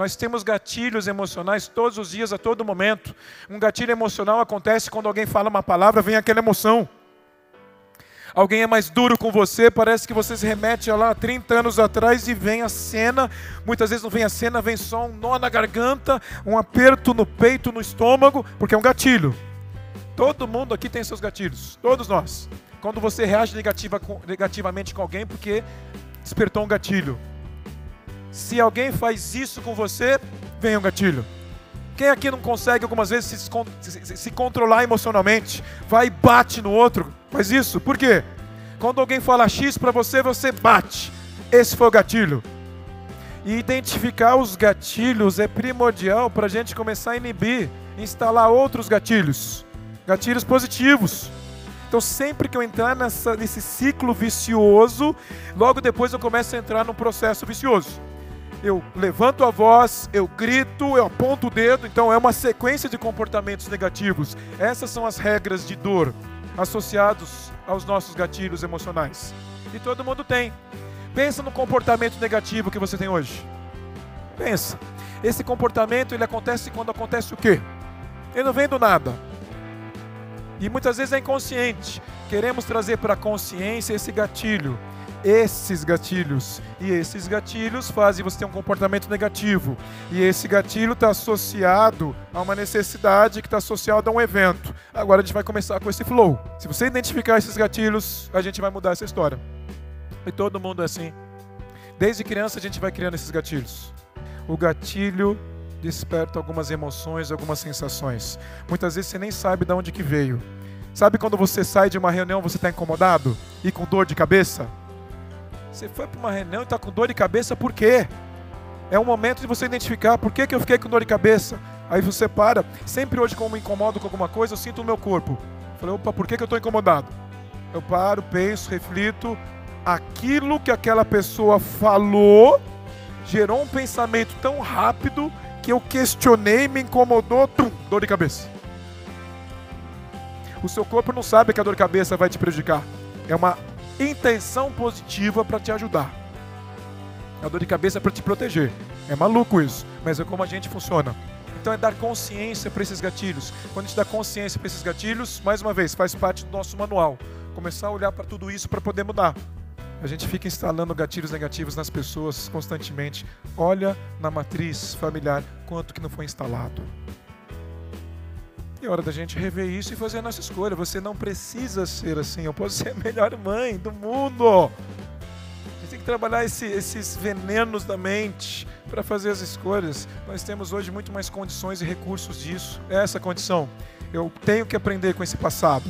Nós temos gatilhos emocionais todos os dias, a todo momento. Um gatilho emocional acontece quando alguém fala uma palavra, vem aquela emoção. Alguém é mais duro com você, parece que você se remete a lá 30 anos atrás e vem a cena. Muitas vezes não vem a cena, vem só um nó na garganta, um aperto no peito, no estômago, porque é um gatilho. Todo mundo aqui tem seus gatilhos, todos nós. Quando você reage negativa, negativamente com alguém, porque despertou um gatilho. Se alguém faz isso com você, vem um gatilho. Quem aqui não consegue algumas vezes se, se, se, controlar emocionalmente? Vai e bate no outro. Faz isso. Por quê? Quando alguém fala X para você, você bate. Esse foi o gatilho. E identificar os gatilhos é primordial para a gente começar a inibir, instalar outros gatilhos. Gatilhos positivos. Então, sempre que eu entrar nessa, nesse ciclo vicioso, logo depois eu começo a entrar num processo vicioso eu levanto a voz, eu grito, eu aponto o dedo, então é uma sequência de comportamentos negativos. Essas são as regras de dor associados aos nossos gatilhos emocionais. E todo mundo tem. Pensa no comportamento negativo que você tem hoje. Pensa. Esse comportamento ele acontece quando acontece o quê? Ele não vem do nada. E muitas vezes é inconsciente. Queremos trazer para a consciência esse gatilho esses gatilhos. E esses gatilhos fazem você ter um comportamento negativo. E esse gatilho está associado a uma necessidade que está associada a um evento. Agora a gente vai começar com esse flow. Se você identificar esses gatilhos, a gente vai mudar essa história. E todo mundo é assim. Desde criança a gente vai criando esses gatilhos. O gatilho desperta algumas emoções, algumas sensações. Muitas vezes você nem sabe de onde que veio. Sabe quando você sai de uma reunião, você está incomodado e com dor de cabeça? Você foi para uma reunião e está com dor de cabeça, por quê? É um momento de você identificar por que, que eu fiquei com dor de cabeça. Aí você para. Sempre hoje, como me incomodo com alguma coisa, eu sinto no meu corpo. falei, opa, por que, que eu estou incomodado? Eu paro, penso, reflito. Aquilo que aquela pessoa falou gerou um pensamento tão rápido que eu questionei, me incomodou, tum, dor de cabeça. O seu corpo não sabe que a dor de cabeça vai te prejudicar. É uma intenção positiva para te ajudar. A dor de cabeça é para te proteger. É maluco isso, mas é como a gente funciona. Então é dar consciência para esses gatilhos. Quando a gente dá consciência para esses gatilhos, mais uma vez, faz parte do nosso manual. Começar a olhar para tudo isso para poder mudar. A gente fica instalando gatilhos negativos nas pessoas constantemente. Olha na matriz familiar quanto que não foi instalado. É hora da gente rever isso e fazer a nossa escolha. Você não precisa ser assim. Eu posso ser a melhor mãe do mundo. A gente tem que trabalhar esse, esses venenos da mente para fazer as escolhas. Nós temos hoje muito mais condições e recursos disso. É essa condição. Eu tenho que aprender com esse passado.